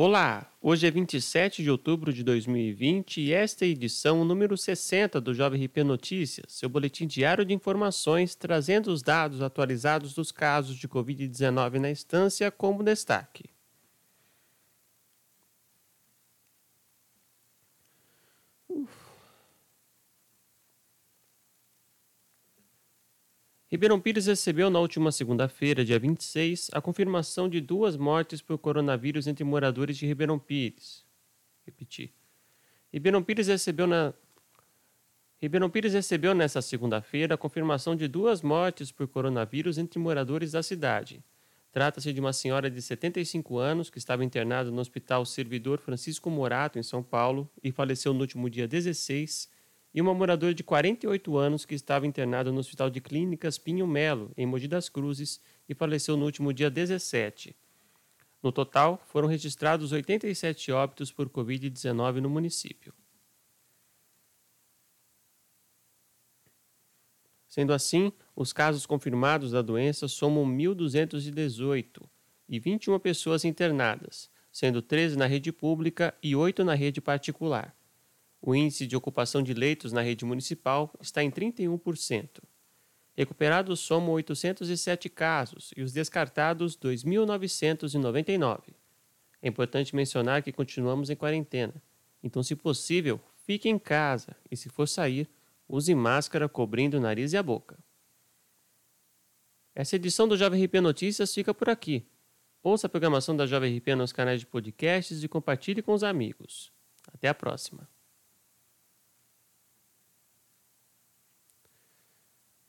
Olá, hoje é 27 de outubro de 2020 e esta é a edição número 60 do Jovem RP Notícias, seu boletim diário de informações trazendo os dados atualizados dos casos de Covid-19 na instância como destaque. Ribeirão Pires recebeu na última segunda-feira, dia 26, a confirmação de duas mortes por coronavírus entre moradores de Ribeirão Pires. Repetir. Ribeirão Pires recebeu na Ribeirão Pires recebeu nesta segunda-feira a confirmação de duas mortes por coronavírus entre moradores da cidade. Trata-se de uma senhora de 75 anos que estava internada no Hospital Servidor Francisco Morato, em São Paulo, e faleceu no último dia 16 e uma moradora de 48 anos que estava internada no Hospital de Clínicas Pinho Melo, em Mogi das Cruzes, e faleceu no último dia 17. No total, foram registrados 87 óbitos por Covid-19 no município. Sendo assim, os casos confirmados da doença somam 1.218 e 21 pessoas internadas, sendo 13 na rede pública e 8 na rede particular. O índice de ocupação de leitos na rede municipal está em 31%. Recuperados somam 807 casos e os descartados 2.999. É importante mencionar que continuamos em quarentena, então, se possível, fique em casa e, se for sair, use máscara cobrindo o nariz e a boca. Essa edição do Jovem RP Notícias fica por aqui. Ouça a programação da Jovem RP nos canais de podcasts e compartilhe com os amigos. Até a próxima.